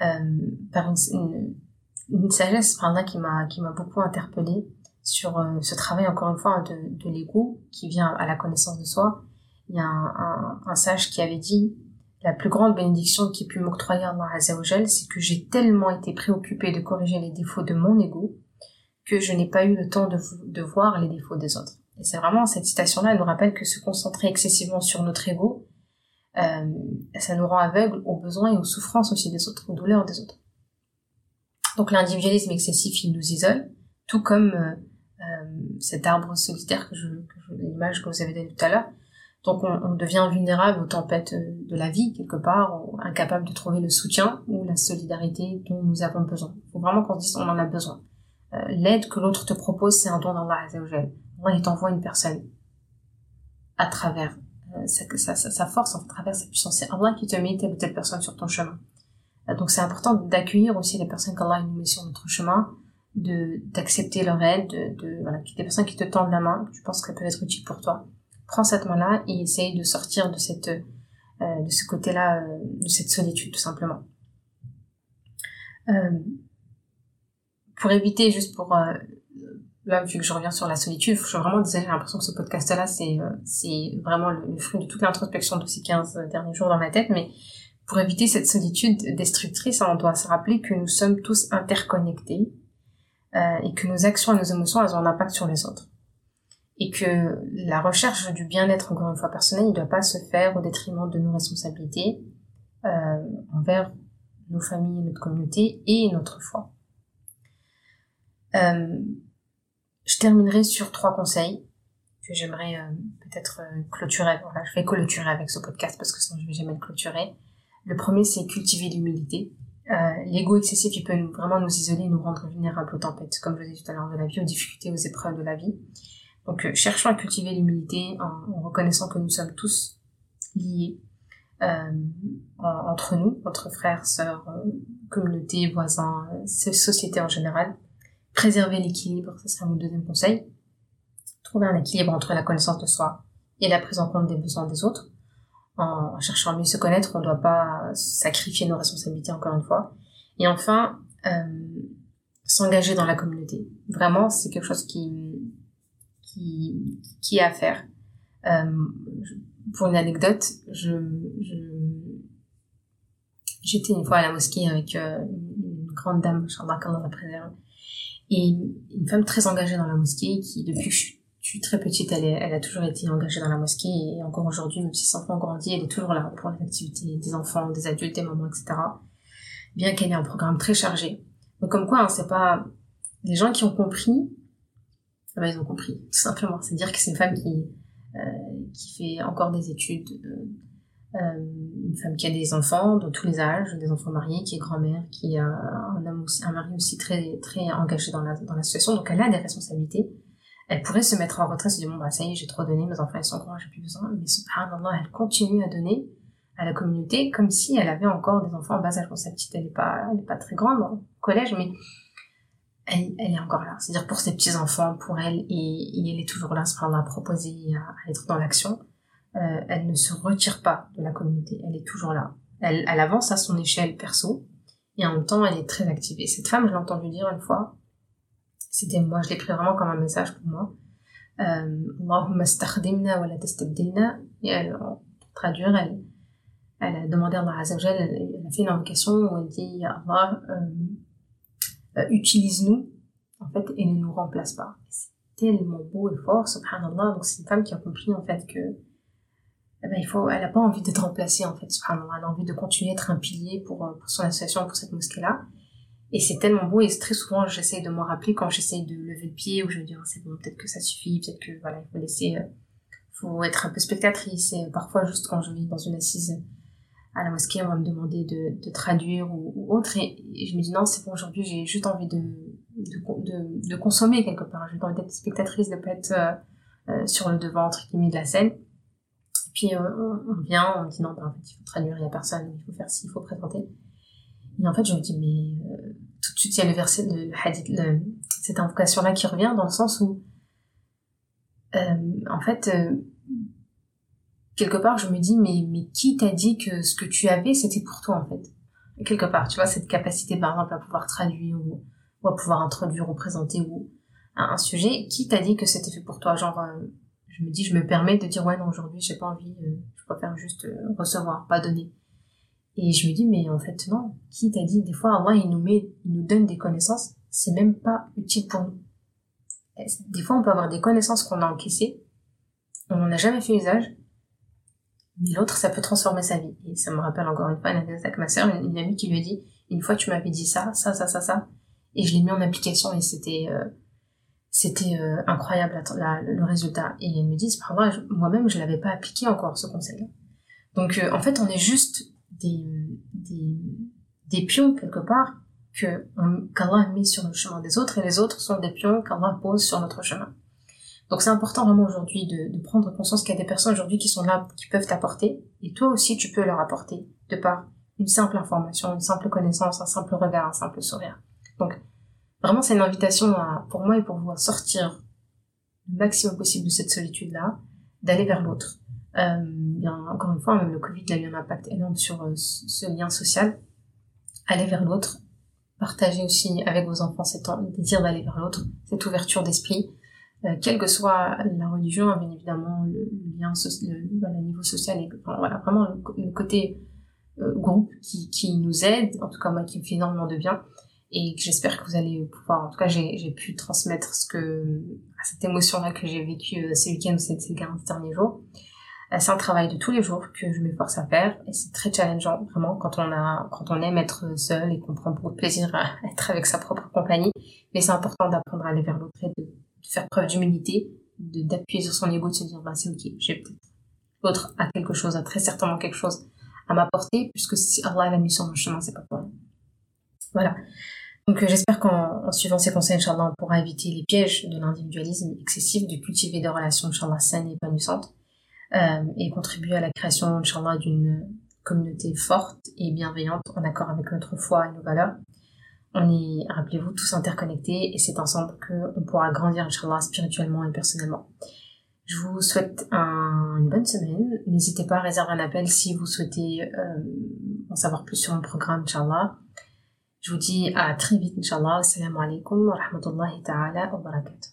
euh, par une, sagesse qui m'a qui m'a beaucoup interpellée sur euh, ce travail encore une fois de, de l'ego qui vient à la connaissance de soi. Il y a un, un, un sage qui avait dit la plus grande bénédiction qui pu m'octroyer Allah Azzawajal, c'est que j'ai tellement été préoccupé de corriger les défauts de mon ego que je n'ai pas eu le temps de, de voir les défauts des autres. Et c'est vraiment cette citation-là, elle nous rappelle que se concentrer excessivement sur notre ego, euh, ça nous rend aveugles aux besoins et aux souffrances aussi des autres, aux douleurs des autres. Donc l'individualisme excessif, il nous isole, tout comme euh, cet arbre solitaire que je, que l'image que vous avez donnée tout à l'heure. Donc on, on, devient vulnérable aux tempêtes de la vie quelque part, incapable de trouver le soutien ou la solidarité dont nous avons besoin. Il faut vraiment qu'on se dise on en a besoin. Euh, l'aide que l'autre te propose, c'est un don d'Allah Azzawajal. Allah, il t'envoie une personne à travers euh, sa, sa, sa, force, à travers sa puissance. C'est Allah qui te met telle ou telle personne sur ton chemin. Euh, donc c'est important d'accueillir aussi les personnes qu'Allah nous met sur notre chemin, de d'accepter leur aide, de, de voilà, des personnes qui te tendent la main, tu penses qu'elles peuvent être utiles pour toi. Prends cette main-là et essaye de sortir de cette euh, de ce côté-là, euh, de cette solitude tout simplement. Euh, pour éviter, juste pour euh, là vu que je reviens sur la solitude, je suis vraiment désolée, j'ai l'impression que ce podcast-là c'est euh, c'est vraiment le, fruit de toute l'introspection de ces 15 derniers jours dans ma tête, mais pour éviter cette solitude destructrice, on doit se rappeler que nous sommes tous interconnectés euh, et que nos actions et nos émotions elles ont un impact sur les autres. Et que la recherche du bien-être, encore une fois personnel, ne doit pas se faire au détriment de nos responsabilités euh, envers nos familles, notre communauté et notre foi. Euh, je terminerai sur trois conseils que j'aimerais euh, peut-être euh, clôturer. Voilà, je vais clôturer avec ce podcast parce que sinon je vais jamais le clôturer. Le premier, c'est cultiver l'humilité. Euh, L'ego excessif, il peut nous, vraiment nous isoler, nous rendre vulnérables aux tempêtes, comme je disais tout à l'heure de la vie, aux difficultés, aux épreuves de la vie. Donc, euh, cherchons à cultiver l'humilité en, reconnaissant que nous sommes tous liés euh, entre nous, entre frères, sœurs, communautés, voisins, société en général préserver l'équilibre, ce serait mon deuxième conseil. Trouver un équilibre entre la connaissance de soi et la prise en compte des besoins des autres. En cherchant à mieux se connaître, on ne doit pas sacrifier nos responsabilités encore une fois. Et enfin, euh, s'engager dans la communauté. Vraiment, c'est quelque chose qui, qui, qui est à faire. Euh, pour une anecdote, je, j'étais une fois à la mosquée avec euh, une grande dame, Inch'Allah, qu'Allah la préserve, et une femme très engagée dans la mosquée qui, depuis que je suis très petite, elle, a toujours été engagée dans la mosquée et encore aujourd'hui, même si ses enfants ont elle est toujours là pour les activités des enfants, des adultes, des mamans, etc. Bien qu'elle ait un programme très chargé. Donc comme quoi, hein, c'est pas les gens qui ont compris, eh ben, ils ont compris, tout simplement. C'est-à-dire que c'est une femme qui euh, qui fait encore des études, euh, euh, une femme qui a des enfants de tous les âges, des enfants mariés, qui est grand-mère, qui a un, homme aussi, un mari aussi très très engagé dans la dans l'association, donc elle a des responsabilités elle pourrait se mettre en retrait, se dire bon bah ça y est j'ai trop donné, mes enfants ils sont grands, j'ai plus besoin, mais subhanallah elle continue à donner à la communauté comme si elle avait encore des enfants en bas âge. Bon sa petite elle est pas elle pas très grande au collège mais elle, elle est encore là. C'est-à-dire pour ses petits enfants, pour elle et, elle est toujours là, subhanallah à proposer, à, être dans l'action. Euh, elle ne se retire pas de la communauté, elle est toujours là. Elle, elle avance à son échelle perso et en même temps elle est très active. Et cette femme, je l'ai entendu dire une fois, c'était moi, je l'ai pris vraiment comme un message pour moi. Euh, Allahumma stakhdimna wa la tastabdilna. Traduire, elle, elle a demandé à Allah Azzawajal, elle, a fait une invocation où elle dit, Allah, euh, euh, utilise-nous, en fait, et ne nous remplace pas. C'est tellement beau et fort, subhanallah. Donc c'est une femme qui a compris, en fait, que, eh ben, il faut, elle a pas envie d'être remplacée, en fait, subhanallah. Elle a envie de continuer à être un pilier pour, pour son association, pour cette mosquée-là. Et c'est tellement beau et très souvent j'essaye de me rappeler quand j'essaye de lever le pied ou je me dis c'est bon peut-être que ça suffit, peut-être que voilà il faut laisser, euh, faut être un peu spectatrice et parfois juste quand je vais dans une assise à la mosquée on va me demander de, de traduire ou, autre et, je me dis non c'est bon aujourd'hui j'ai juste envie de de, de, de, consommer quelque part, j'ai envie d'être spectatrice, de pas être euh, euh, sur le devant entre guillemets de la scène. Puis on, vient, on dit non bah, en fait il faut traduire, il y a personne, il faut faire ci, il faut présenter. Et en fait, je me dis, mais euh, tout de suite, il y a le verset, le, hadith, cette invocation-là qui revient dans le sens où, euh, en fait, euh, quelque part, je me dis, mais, mais qui t'a dit que ce que tu avais, c'était pour toi, en fait? Quelque part, tu vois, cette capacité, par exemple, à pouvoir traduire ou, à pouvoir introduire ou présenter ou un, un sujet, qui t'a dit que c'était fait pour toi? Genre, je me dis, je me permets de dire, ouais, non, aujourd'hui, j'ai pas envie, je préfère juste recevoir, pas donner. Et je me dis, mais en fait, non. Qui t'a dit, des fois, Allah, il nous met, il nous donne des connaissances, c'est même pas utile pour nous. Des fois, on peut avoir des connaissances qu'on a encaissées, on n'en a jamais fait usage, mais l'autre, ça peut transformer sa vie. Et ça me rappelle encore une fois une anecdote avec ma sœur, une, amie qui lui a dit, une fois, tu m'avais dit ça, ça, ça, ça, ça, et je l'ai mis en application et c'était, euh, c'était euh, incroyable le résultat. Et elle me dit, c'est moi-même, je l'avais pas appliqué encore, ce conseil-là. Donc, euh, en fait, on est juste des, pions quelque part que qu'Allah a mis sur le chemin des autres et les autres sont des pions qu'Allah pose sur notre chemin. Donc c'est important vraiment aujourd'hui de, prendre conscience qu'il y a des personnes aujourd'hui qui sont là, qui peuvent t'apporter et toi aussi tu peux leur apporter de par une simple information, une simple connaissance, un simple regard, un simple sourire. Donc vraiment c'est une invitation pour moi et pour vous à sortir le maximum possible de cette solitude-là, d'aller vers l'autre, euh, bien, encore une fois, même le Covid a eu un impact énorme sur euh, ce lien social. Aller vers l'autre, partager aussi avec vos enfants cet désir d'aller vers l'autre, cette ouverture d'esprit, euh, quelle que soit la religion, hein, bien évidemment, le, lien, le, niveau social, et, voilà, vraiment le, côté euh, groupe qui, qui nous aide, en tout cas moi qui me fait énormément de bien, et j'espère que vous allez pouvoir, en tout cas j'ai pu transmettre ce que, cette émotion-là que j'ai vécue euh, ce week-end ces, ces derniers jours. C'est un travail de tous les jours que je m'efforce à faire et c'est très challengeant vraiment quand on a quand on aime être seul et qu'on prend beaucoup de plaisir à [laughs] être avec sa propre compagnie. Mais c'est important d'apprendre à aller vers l'autre et de, faire preuve d'humilité d'appuyer sur son ego de se dire bah c'est ok j'ai peut-être l'autre a quelque chose a très certainement quelque chose à m'apporter puisque si Allah l'a mis sur mon chemin c'est pas pour rien. Voilà. Donc euh, j'espère qu'en suivant ces conseils, Inch'Allah, on pourra éviter les pièges de l'individualisme excessif, de cultiver des relations, Inch'Allah, saines et épanouissantes, et contribuer à la création, d'une communauté forte et bienveillante en accord avec notre foi et nos valeurs. On est, rappelez-vous, tous interconnectés et c'est ensemble qu'on pourra grandir, Inch'Allah, spirituellement et personnellement. Je vous souhaite une bonne semaine. N'hésitez pas à réserver un appel si vous souhaitez euh, en savoir plus sur mon programme, Inch'Allah. Je vous dis à très vite, Inch'Allah. Assalamu alaikum wa rahmatullahi ta'ala wa barakatuh.